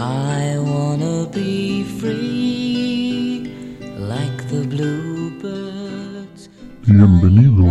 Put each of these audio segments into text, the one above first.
I wanna be free like the bluebirds.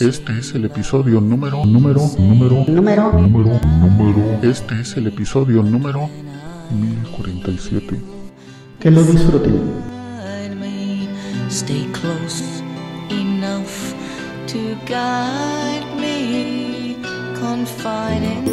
Este es el episodio número, número, número, Número. número, número. Este es el episodio número 1047. Que lo disfruten. Stay close enough to guide me, confide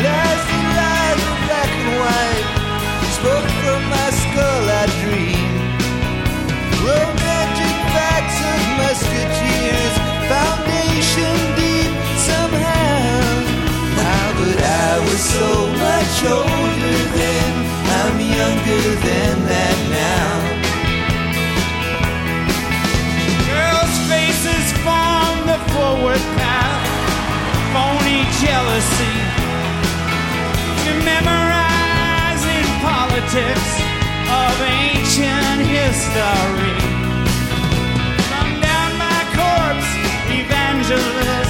Lies and lies in black and white. Spoke from my skull, I. Romantic of musketeers, foundation deep somehow. But I was so much older then. I'm younger than that now. Girls' faces form the forward path. Phony jealousy memorizing politics of ancient history. Come down my corpse, evangelist.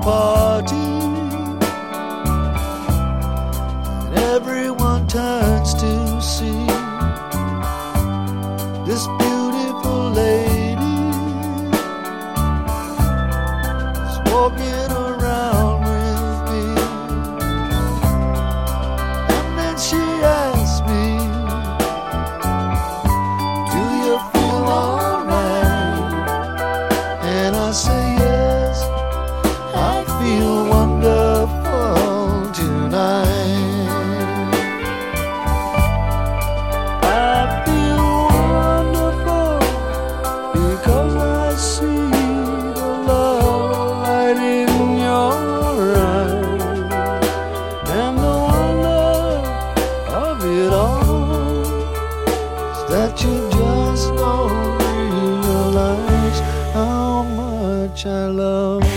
party. that you just don't realize how much I love.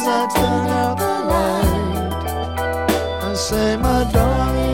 as I turn out the light, I say, my darling.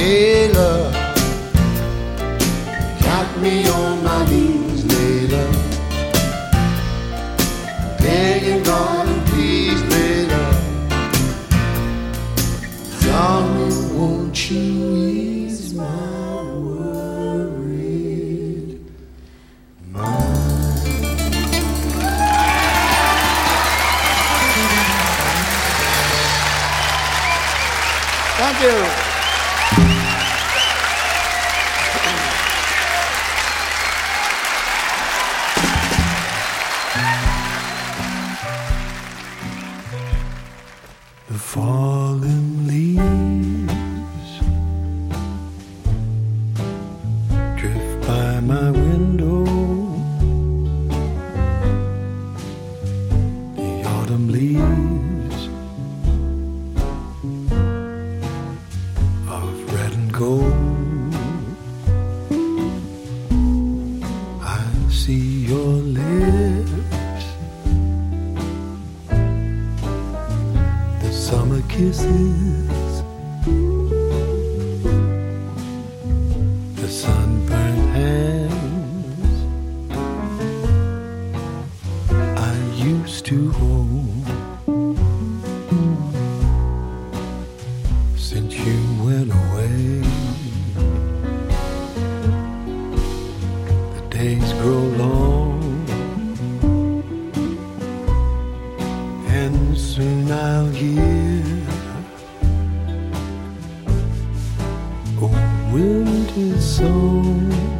Hey. winter song.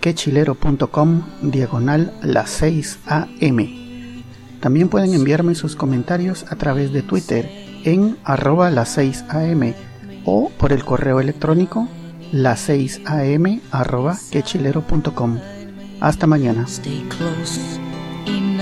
quechilero.com diagonal las 6 am. También pueden enviarme sus comentarios a través de Twitter en arroba las 6 am o por el correo electrónico las 6 am arroba quechilero.com. Hasta mañana. In